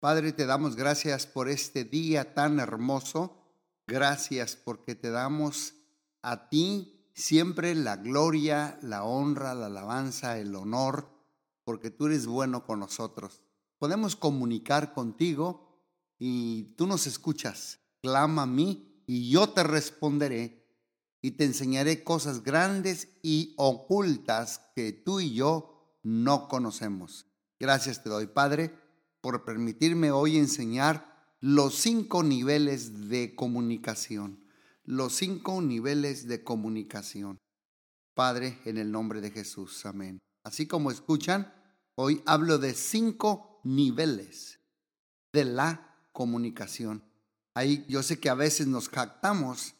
Padre, te damos gracias por este día tan hermoso. Gracias porque te damos a ti siempre la gloria, la honra, la alabanza, el honor, porque tú eres bueno con nosotros. Podemos comunicar contigo y tú nos escuchas. Clama a mí y yo te responderé y te enseñaré cosas grandes y ocultas que tú y yo no conocemos. Gracias te doy, Padre por permitirme hoy enseñar los cinco niveles de comunicación. Los cinco niveles de comunicación. Padre, en el nombre de Jesús. Amén. Así como escuchan, hoy hablo de cinco niveles de la comunicación. Ahí yo sé que a veces nos jactamos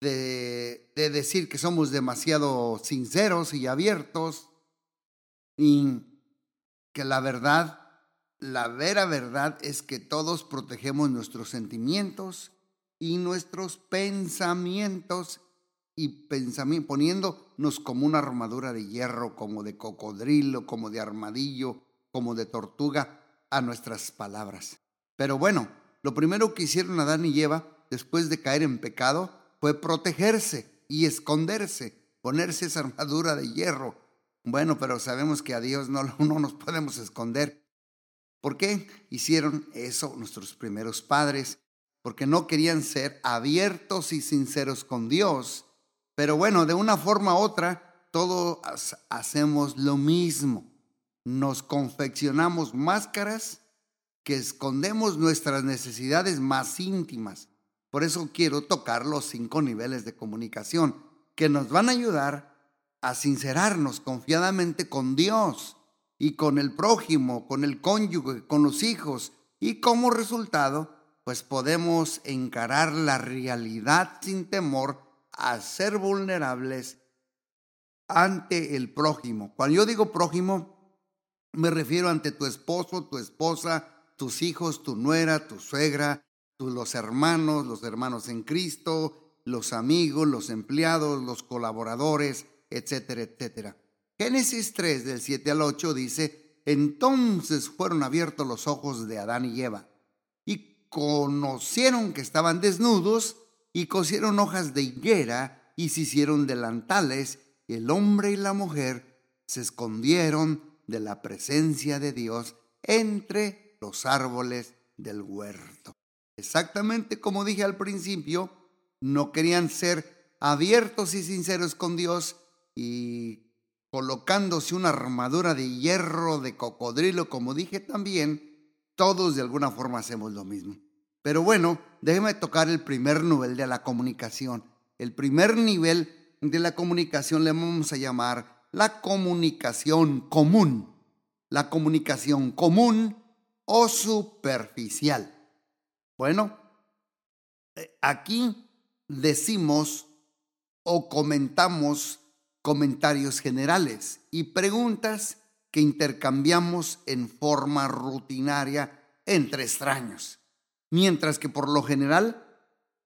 de, de decir que somos demasiado sinceros y abiertos y que la verdad la vera verdad es que todos protegemos nuestros sentimientos y nuestros pensamientos y pensamiento, poniéndonos como una armadura de hierro, como de cocodrilo, como de armadillo, como de tortuga a nuestras palabras. Pero bueno, lo primero que hicieron Adán y Eva después de caer en pecado fue protegerse y esconderse, ponerse esa armadura de hierro. Bueno, pero sabemos que a Dios no, no nos podemos esconder ¿Por qué hicieron eso nuestros primeros padres? Porque no querían ser abiertos y sinceros con Dios. Pero bueno, de una forma u otra, todos hacemos lo mismo. Nos confeccionamos máscaras que escondemos nuestras necesidades más íntimas. Por eso quiero tocar los cinco niveles de comunicación que nos van a ayudar a sincerarnos confiadamente con Dios y con el prójimo, con el cónyuge, con los hijos. Y como resultado, pues podemos encarar la realidad sin temor a ser vulnerables ante el prójimo. Cuando yo digo prójimo, me refiero ante tu esposo, tu esposa, tus hijos, tu nuera, tu suegra, los hermanos, los hermanos en Cristo, los amigos, los empleados, los colaboradores, etcétera, etcétera. Génesis 3 del 7 al 8 dice, entonces fueron abiertos los ojos de Adán y Eva y conocieron que estaban desnudos y cosieron hojas de higuera y se hicieron delantales y el hombre y la mujer se escondieron de la presencia de Dios entre los árboles del huerto. Exactamente como dije al principio, no querían ser abiertos y sinceros con Dios y colocándose una armadura de hierro, de cocodrilo, como dije también, todos de alguna forma hacemos lo mismo. Pero bueno, déjeme tocar el primer nivel de la comunicación. El primer nivel de la comunicación le vamos a llamar la comunicación común. La comunicación común o superficial. Bueno, eh, aquí decimos o comentamos comentarios generales y preguntas que intercambiamos en forma rutinaria entre extraños, mientras que por lo general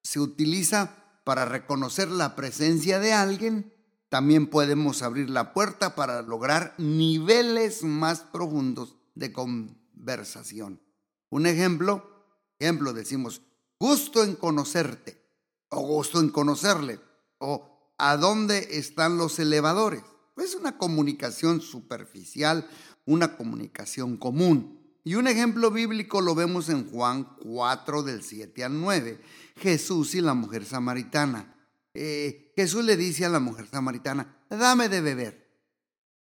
se utiliza para reconocer la presencia de alguien, también podemos abrir la puerta para lograr niveles más profundos de conversación. Un ejemplo, ejemplo decimos, gusto en conocerte o gusto en conocerle o ¿A dónde están los elevadores? Es una comunicación superficial, una comunicación común. Y un ejemplo bíblico lo vemos en Juan 4 del 7 al 9. Jesús y la mujer samaritana. Eh, Jesús le dice a la mujer samaritana, dame de beber.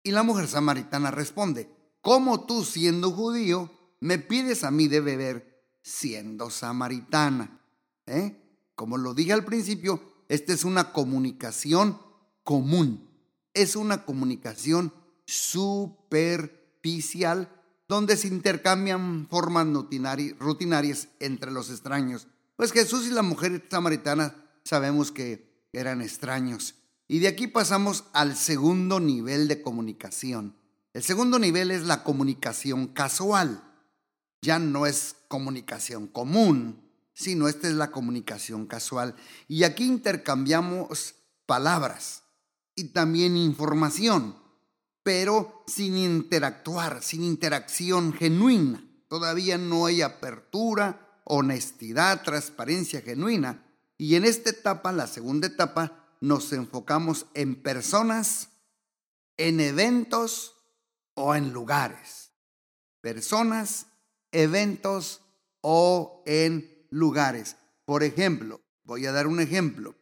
Y la mujer samaritana responde, ¿cómo tú siendo judío me pides a mí de beber siendo samaritana? ¿Eh? Como lo dije al principio, esta es una comunicación común. Es una comunicación superficial donde se intercambian formas rutinarias entre los extraños. Pues Jesús y la mujer samaritana sabemos que eran extraños. Y de aquí pasamos al segundo nivel de comunicación. El segundo nivel es la comunicación casual. Ya no es comunicación común, sino esta es la comunicación casual. Y aquí intercambiamos palabras y también información, pero sin interactuar, sin interacción genuina. Todavía no hay apertura, honestidad, transparencia genuina. Y en esta etapa, la segunda etapa, nos enfocamos en personas, en eventos o en lugares. Personas, eventos o en lugares. Por ejemplo, voy a dar un ejemplo.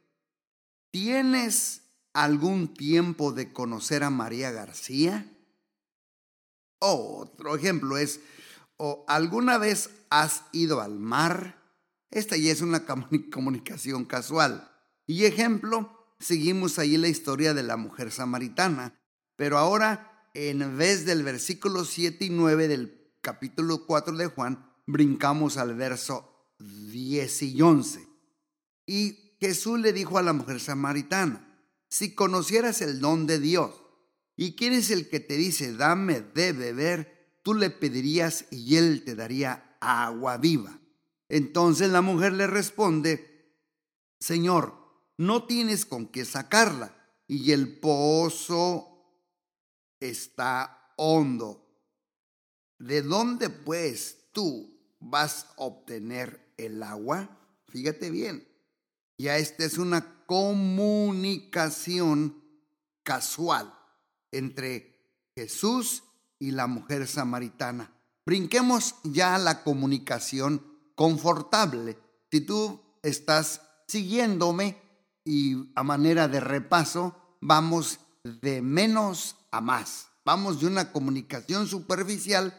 ¿Tienes algún tiempo de conocer a María García? otro ejemplo es, ¿o ¿alguna vez has ido al mar? Esta ya es una comunicación casual. Y ejemplo, seguimos ahí la historia de la mujer samaritana, pero ahora en vez del versículo 7 y 9 del capítulo 4 de Juan, brincamos al verso 10 y 11. Y Jesús le dijo a la mujer samaritana, si conocieras el don de Dios, y quién es el que te dice, dame de beber, tú le pedirías y él te daría agua viva. Entonces la mujer le responde, Señor, no tienes con qué sacarla y el pozo está hondo. ¿De dónde pues tú vas a obtener el agua? Fíjate bien, ya esta es una comunicación casual entre Jesús y la mujer samaritana. Brinquemos ya a la comunicación confortable. Si tú estás siguiéndome y a manera de repaso, vamos de menos a más. Vamos de una comunicación superficial,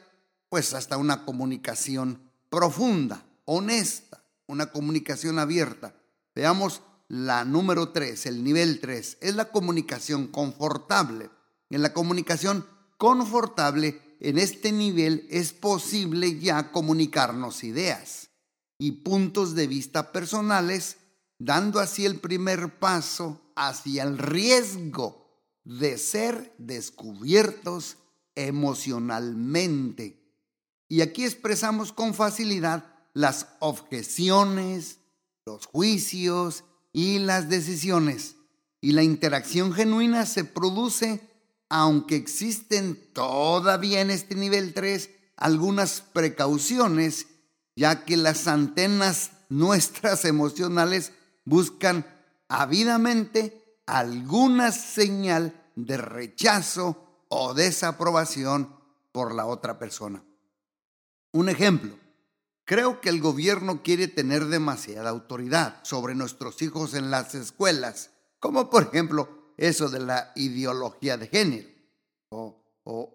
pues hasta una comunicación profunda, honesta, una comunicación abierta. Veamos la número 3, el nivel 3, es la comunicación confortable. En la comunicación confortable, en este nivel es posible ya comunicarnos ideas y puntos de vista personales, dando así el primer paso hacia el riesgo de ser descubiertos emocionalmente. Y aquí expresamos con facilidad las objeciones, los juicios y las decisiones. Y la interacción genuina se produce aunque existen todavía en este nivel 3 algunas precauciones, ya que las antenas nuestras emocionales buscan ávidamente alguna señal de rechazo o desaprobación por la otra persona. Un ejemplo, creo que el gobierno quiere tener demasiada autoridad sobre nuestros hijos en las escuelas, como por ejemplo eso de la ideología de género. O,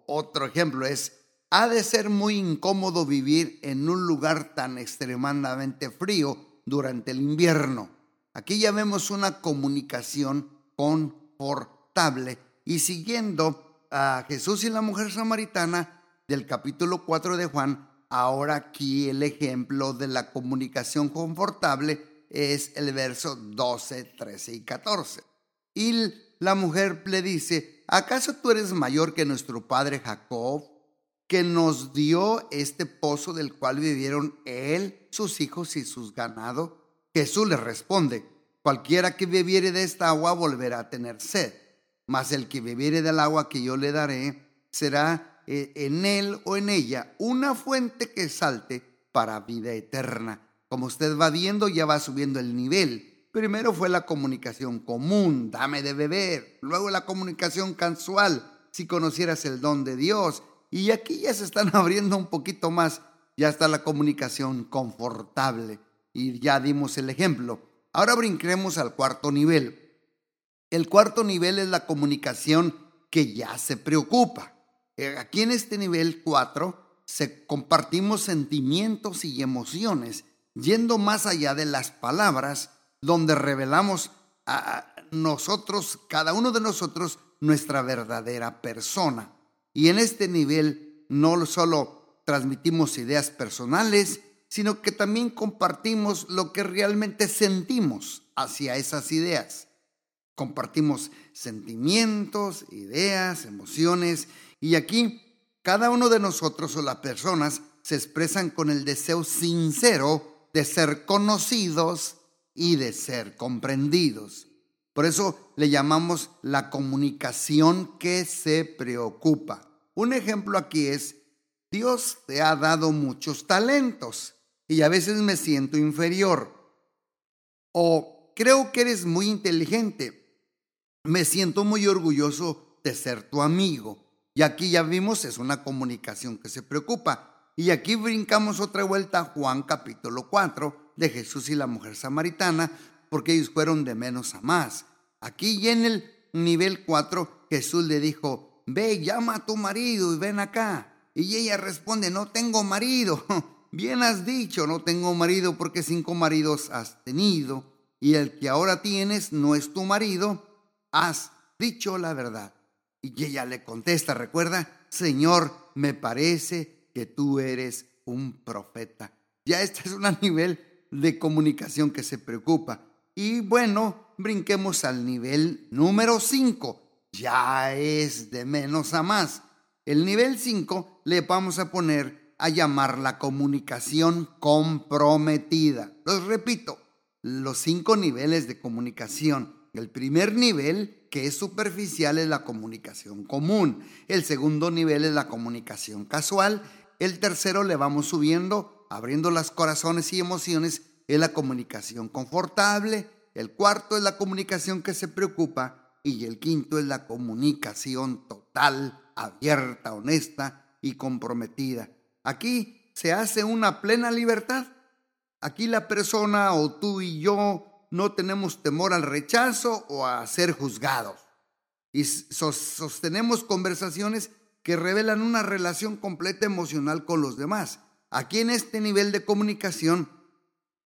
otro ejemplo es, ha de ser muy incómodo vivir en un lugar tan extremadamente frío durante el invierno. Aquí ya vemos una comunicación confortable y siguiendo a Jesús y la mujer samaritana del capítulo 4 de Juan, ahora aquí el ejemplo de la comunicación confortable es el verso 12, 13 y 14. Y la mujer le dice, ¿acaso tú eres mayor que nuestro padre Jacob, que nos dio este pozo del cual vivieron él, sus hijos y sus ganados? Jesús le responde, cualquiera que bebiere de esta agua volverá a tener sed, mas el que bebiere del agua que yo le daré será en él o en ella una fuente que salte para vida eterna. Como usted va viendo, ya va subiendo el nivel Primero fue la comunicación común, dame de beber. Luego la comunicación casual, si conocieras el don de Dios. Y aquí ya se están abriendo un poquito más. Ya está la comunicación confortable. Y ya dimos el ejemplo. Ahora brinquemos al cuarto nivel. El cuarto nivel es la comunicación que ya se preocupa. Eh, aquí en este nivel 4 se compartimos sentimientos y emociones, yendo más allá de las palabras donde revelamos a nosotros, cada uno de nosotros, nuestra verdadera persona. Y en este nivel no solo transmitimos ideas personales, sino que también compartimos lo que realmente sentimos hacia esas ideas. Compartimos sentimientos, ideas, emociones, y aquí cada uno de nosotros o las personas se expresan con el deseo sincero de ser conocidos y de ser comprendidos. Por eso le llamamos la comunicación que se preocupa. Un ejemplo aquí es, Dios te ha dado muchos talentos y a veces me siento inferior. O creo que eres muy inteligente. Me siento muy orgulloso de ser tu amigo. Y aquí ya vimos, es una comunicación que se preocupa. Y aquí brincamos otra vuelta a Juan capítulo 4 de Jesús y la mujer samaritana, porque ellos fueron de menos a más. Aquí y en el nivel 4 Jesús le dijo, ve, llama a tu marido y ven acá. Y ella responde, no tengo marido. Bien has dicho, no tengo marido porque cinco maridos has tenido y el que ahora tienes no es tu marido. Has dicho la verdad. Y ella le contesta, recuerda, Señor, me parece que tú eres un profeta. Ya este es un nivel de comunicación que se preocupa. Y bueno, brinquemos al nivel número 5. Ya es de menos a más. El nivel 5 le vamos a poner a llamar la comunicación comprometida. Los repito, los cinco niveles de comunicación. El primer nivel, que es superficial, es la comunicación común. El segundo nivel es la comunicación casual. El tercero le vamos subiendo, abriendo las corazones y emociones, es la comunicación confortable. El cuarto es la comunicación que se preocupa. Y el quinto es la comunicación total abierta, honesta y comprometida. Aquí se hace una plena libertad. Aquí la persona o tú y yo no tenemos temor al rechazo o a ser juzgados. Y sostenemos conversaciones que revelan una relación completa emocional con los demás. Aquí en este nivel de comunicación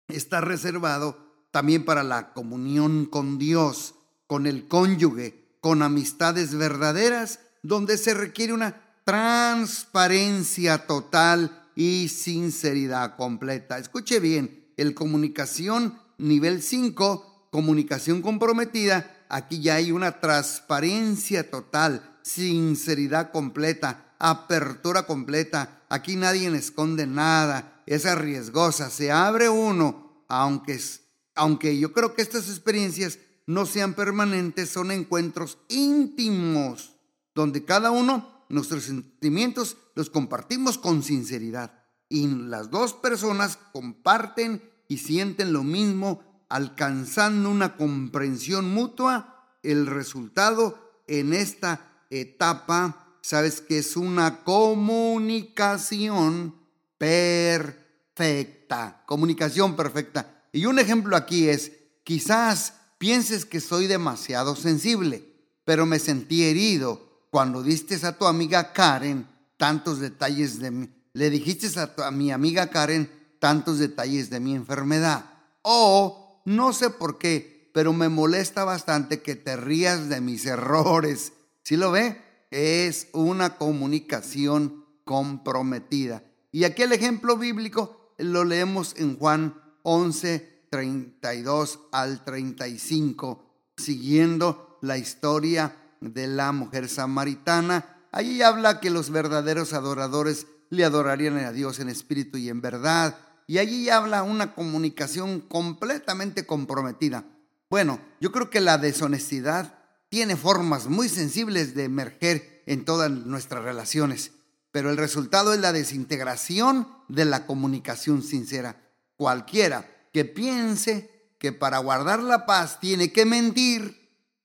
está reservado también para la comunión con Dios, con el cónyuge, con amistades verdaderas donde se requiere una transparencia total y sinceridad completa. Escuche bien, el comunicación nivel 5, comunicación comprometida, aquí ya hay una transparencia total, sinceridad completa, apertura completa. Aquí nadie esconde nada, es arriesgosa, se abre uno, aunque, aunque yo creo que estas experiencias no sean permanentes, son encuentros íntimos donde cada uno nuestros sentimientos los compartimos con sinceridad y las dos personas comparten y sienten lo mismo, alcanzando una comprensión mutua. El resultado en esta etapa, sabes que es una comunicación perfecta, comunicación perfecta. Y un ejemplo aquí es, quizás pienses que soy demasiado sensible, pero me sentí herido cuando diste a tu amiga Karen tantos detalles de mí, le dijiste a, mi amiga Karen tantos detalles de mi enfermedad. O no sé por qué, pero me molesta bastante que te rías de mis errores. ¿Sí lo ve? Es una comunicación comprometida. Y aquí el ejemplo bíblico lo leemos en Juan 11, 32 al 35, siguiendo la historia de la mujer samaritana. Allí habla que los verdaderos adoradores le adorarían a Dios en espíritu y en verdad. Y allí habla una comunicación completamente comprometida. Bueno, yo creo que la deshonestidad tiene formas muy sensibles de emerger en todas nuestras relaciones, pero el resultado es la desintegración de la comunicación sincera. Cualquiera que piense que para guardar la paz tiene que mentir,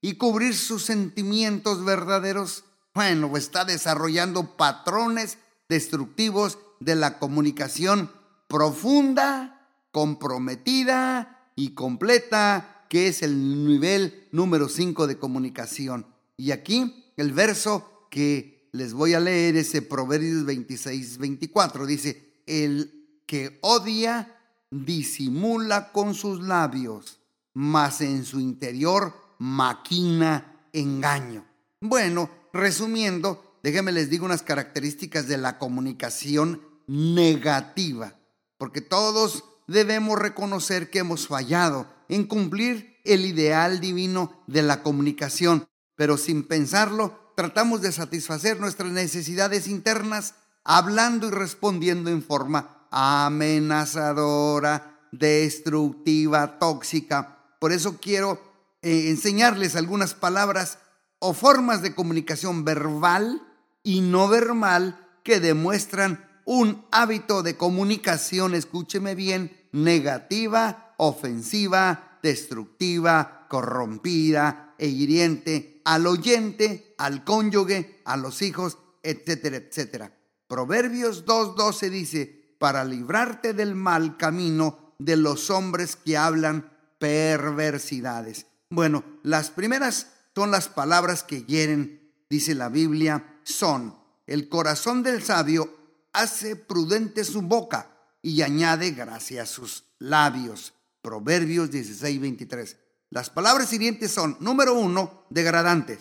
y cubrir sus sentimientos verdaderos, bueno, está desarrollando patrones destructivos de la comunicación profunda, comprometida y completa, que es el nivel número 5 de comunicación. Y aquí el verso que les voy a leer es Proverbios 26, 24. Dice, el que odia disimula con sus labios, mas en su interior maquina engaño. Bueno, resumiendo, déjenme les digo unas características de la comunicación negativa, porque todos debemos reconocer que hemos fallado en cumplir el ideal divino de la comunicación, pero sin pensarlo, tratamos de satisfacer nuestras necesidades internas hablando y respondiendo en forma amenazadora, destructiva, tóxica. Por eso quiero eh, enseñarles algunas palabras o formas de comunicación verbal y no verbal que demuestran un hábito de comunicación, escúcheme bien, negativa, ofensiva, destructiva, corrompida e hiriente al oyente, al cónyuge, a los hijos, etcétera, etcétera. Proverbios 2.12 dice, para librarte del mal camino de los hombres que hablan perversidades. Bueno, las primeras son las palabras que hieren, dice la Biblia, son, el corazón del sabio hace prudente su boca y añade gracia a sus labios. Proverbios 16, 23. Las palabras hirientes son, número uno, degradantes.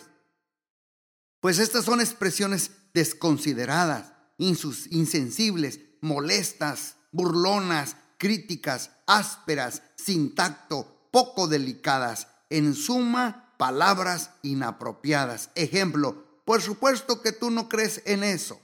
Pues estas son expresiones desconsideradas, insensibles, molestas, burlonas, críticas, ásperas, sin tacto, poco delicadas. En suma, palabras inapropiadas. Ejemplo, por supuesto que tú no crees en eso.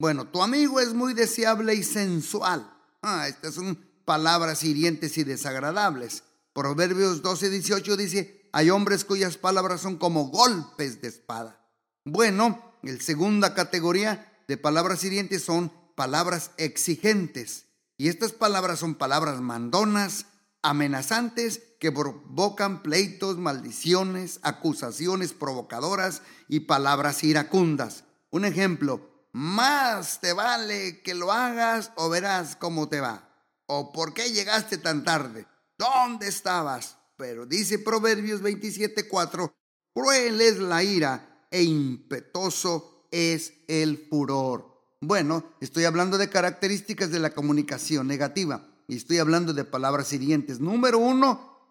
Bueno, tu amigo es muy deseable y sensual. Ah, estas son palabras hirientes y desagradables. Proverbios 12, 18 dice, hay hombres cuyas palabras son como golpes de espada. Bueno, la segunda categoría de palabras hirientes son palabras exigentes. Y estas palabras son palabras mandonas, amenazantes, que provocan pleitos, maldiciones, acusaciones provocadoras y palabras iracundas. Un ejemplo, más te vale que lo hagas o verás cómo te va. O por qué llegaste tan tarde. ¿Dónde estabas? Pero dice Proverbios 27:4, cruel es la ira e impetuoso es el furor. Bueno, estoy hablando de características de la comunicación negativa y estoy hablando de palabras hirientes. Número uno,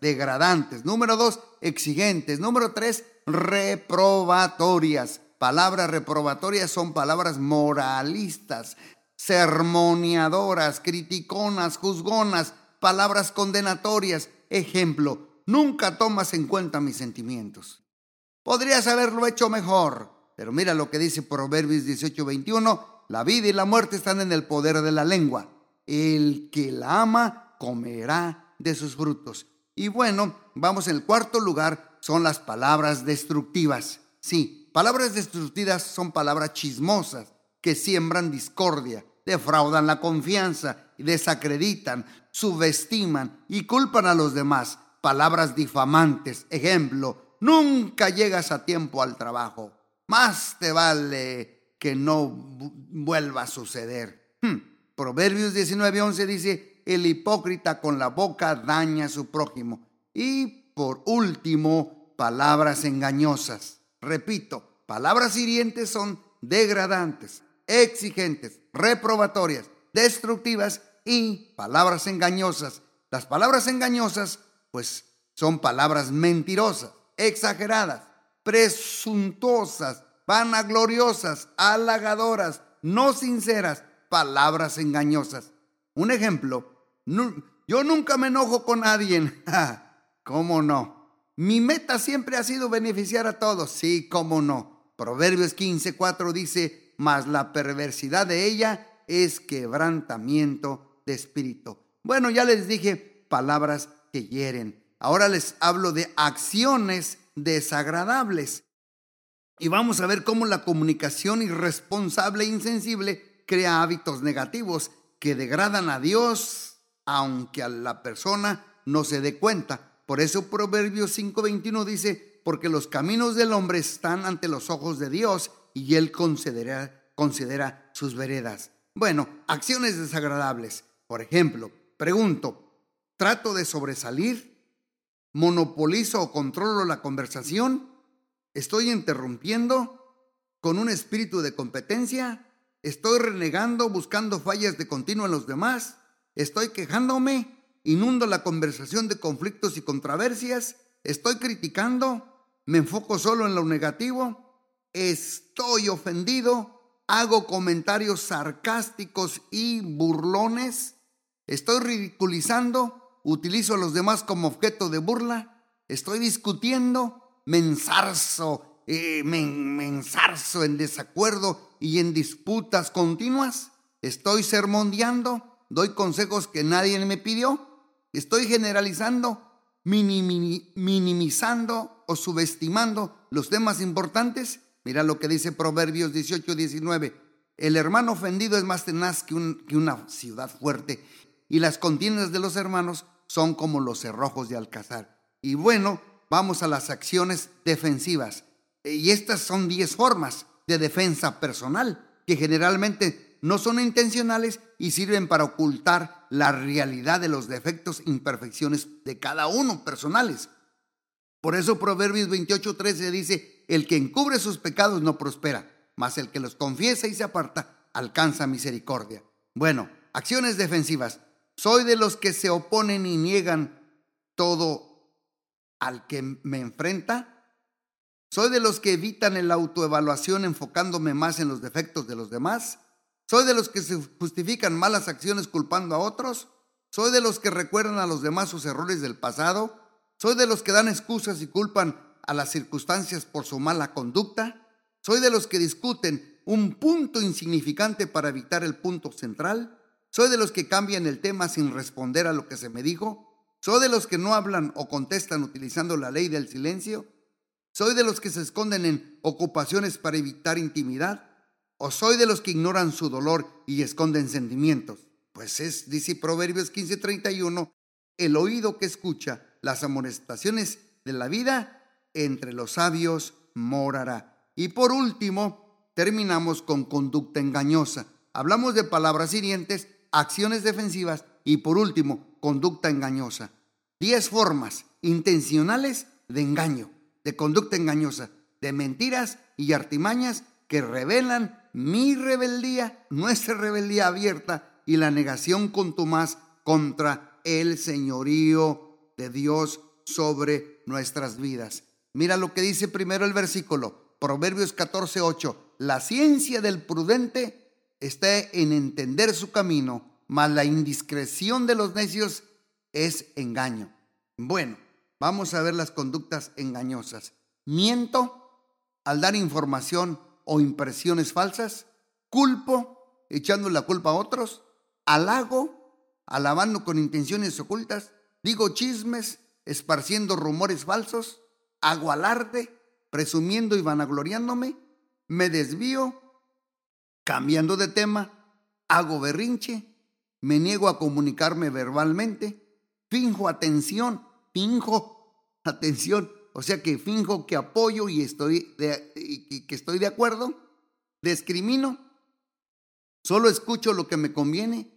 degradantes. Número dos, exigentes. Número tres, reprobatorias. Palabras reprobatorias son palabras moralistas, sermoneadoras, criticonas, juzgonas, palabras condenatorias. Ejemplo, nunca tomas en cuenta mis sentimientos. Podrías haberlo hecho mejor, pero mira lo que dice Proverbios 18:21, la vida y la muerte están en el poder de la lengua. El que la ama comerá de sus frutos. Y bueno, vamos en el cuarto lugar, son las palabras destructivas. Sí, Palabras destructivas son palabras chismosas que siembran discordia, defraudan la confianza, desacreditan, subestiman y culpan a los demás. Palabras difamantes. Ejemplo, nunca llegas a tiempo al trabajo. Más te vale que no vuelva a suceder. Hmm. Proverbios 19:11 dice, el hipócrita con la boca daña a su prójimo. Y por último, palabras engañosas. Repito, palabras hirientes son degradantes, exigentes, reprobatorias, destructivas y palabras engañosas. Las palabras engañosas, pues, son palabras mentirosas, exageradas, presuntuosas, vanagloriosas, halagadoras, no sinceras, palabras engañosas. Un ejemplo, yo nunca me enojo con nadie. ¿Cómo no? Mi meta siempre ha sido beneficiar a todos. Sí, cómo no. Proverbios 15:4 dice, mas la perversidad de ella es quebrantamiento de espíritu. Bueno, ya les dije palabras que hieren. Ahora les hablo de acciones desagradables. Y vamos a ver cómo la comunicación irresponsable e insensible crea hábitos negativos que degradan a Dios, aunque a la persona no se dé cuenta. Por eso Proverbios 5:21 dice, porque los caminos del hombre están ante los ojos de Dios y él considera, considera sus veredas. Bueno, acciones desagradables. Por ejemplo, pregunto, ¿trato de sobresalir? ¿Monopolizo o controlo la conversación? ¿Estoy interrumpiendo con un espíritu de competencia? ¿Estoy renegando, buscando fallas de continuo en los demás? ¿Estoy quejándome? Inundo la conversación de conflictos y controversias, estoy criticando, me enfoco solo en lo negativo, estoy ofendido, hago comentarios sarcásticos y burlones, estoy ridiculizando, utilizo a los demás como objeto de burla, estoy discutiendo, me ensarzo, eh, en desacuerdo y en disputas continuas, estoy sermondeando, doy consejos que nadie me pidió, Estoy generalizando, minimizando o subestimando los temas importantes. Mira lo que dice Proverbios 18, 19. El hermano ofendido es más tenaz que, una ciudad fuerte y las contiendas de los hermanos son como los cerrojos de Alcázar. Y bueno, vamos a las acciones defensivas. Y estas son 10 formas de defensa personal que generalmente no son intencionales y sirven para ocultar la realidad de los defectos e imperfecciones de cada uno personales. Por eso Proverbios 28:13 dice, el que encubre sus pecados no prospera, mas el que los confiesa y se aparta alcanza misericordia. Bueno, acciones defensivas. Soy de los que se oponen y niegan todo al que me enfrenta. Soy de los que evitan la autoevaluación enfocándome más en los defectos de los demás. Soy de los que se justifican malas acciones culpando a otros. Soy de los que recuerdan a los demás sus errores del pasado. Soy de los que dan excusas y culpan a las circunstancias por su mala conducta. Soy de los que discuten un punto insignificante para evitar el punto central. Soy de los que cambian el tema sin responder a lo que se me dijo. Soy de los que no hablan o contestan utilizando la ley del silencio. Soy de los que se esconden en ocupaciones para evitar intimidad. O soy de los que ignoran su dolor y esconden sentimientos. Pues es, dice Proverbios 15:31, el oído que escucha las amonestaciones de la vida, entre los sabios morará. Y por último, terminamos con conducta engañosa. Hablamos de palabras hirientes, acciones defensivas y por último, conducta engañosa. Diez formas intencionales de engaño, de conducta engañosa, de mentiras y artimañas que revelan mi rebeldía, nuestra rebeldía abierta y la negación contumaz contra el señorío de Dios sobre nuestras vidas. Mira lo que dice primero el versículo, Proverbios 14, 8. La ciencia del prudente está en entender su camino, mas la indiscreción de los necios es engaño. Bueno, vamos a ver las conductas engañosas. Miento al dar información o impresiones falsas, culpo echando la culpa a otros, halago, alabando con intenciones ocultas, digo chismes, esparciendo rumores falsos, hago alarde, presumiendo y vanagloriándome, me desvío, cambiando de tema, hago berrinche, me niego a comunicarme verbalmente, finjo atención, finjo atención, o sea que finjo que apoyo y, estoy y que estoy de acuerdo, discrimino, solo escucho lo que me conviene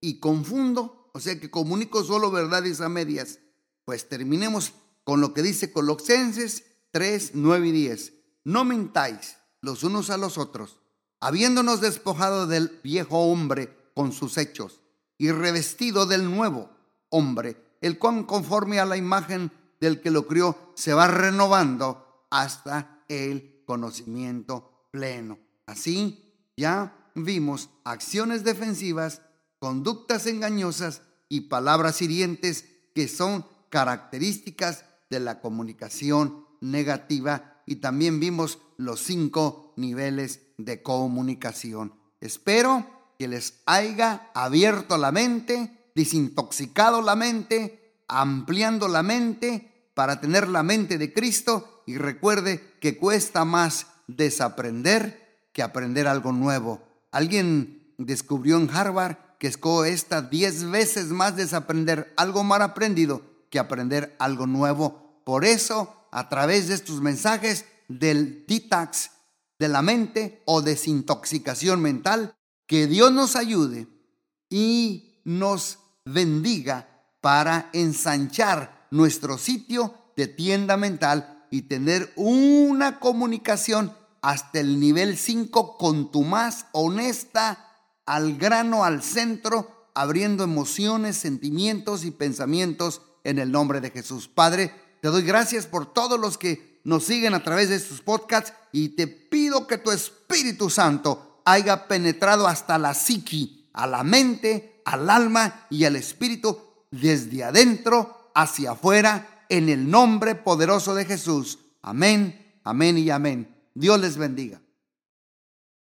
y confundo o sea que comunico solo verdades a medias. Pues terminemos con lo que dice Colosenses 3, 9 y 10. No mintáis los unos a los otros, habiéndonos despojado del viejo hombre con sus hechos y revestido del nuevo hombre, el cual conforme a la imagen del que lo crió se va renovando hasta el conocimiento pleno. Así ya vimos acciones defensivas, conductas engañosas y palabras hirientes que son características de la comunicación negativa y también vimos los cinco niveles de comunicación. Espero que les haya abierto la mente, desintoxicado la mente, ampliando la mente para tener la mente de Cristo y recuerde que cuesta más desaprender que aprender algo nuevo. Alguien descubrió en Harvard que esta diez veces más desaprender algo mal aprendido que aprender algo nuevo. Por eso, a través de estos mensajes del detox de la mente o desintoxicación mental, que Dios nos ayude y nos bendiga para ensanchar nuestro sitio de tienda mental y tener una comunicación hasta el nivel 5 con tu más honesta al grano, al centro, abriendo emociones, sentimientos y pensamientos en el nombre de Jesús. Padre, te doy gracias por todos los que nos siguen a través de estos podcasts y te pido que tu Espíritu Santo haya penetrado hasta la psiqui, a la mente, al alma y al espíritu, desde adentro hacia afuera, en el nombre poderoso de Jesús. Amén, amén y amén. Dios les bendiga.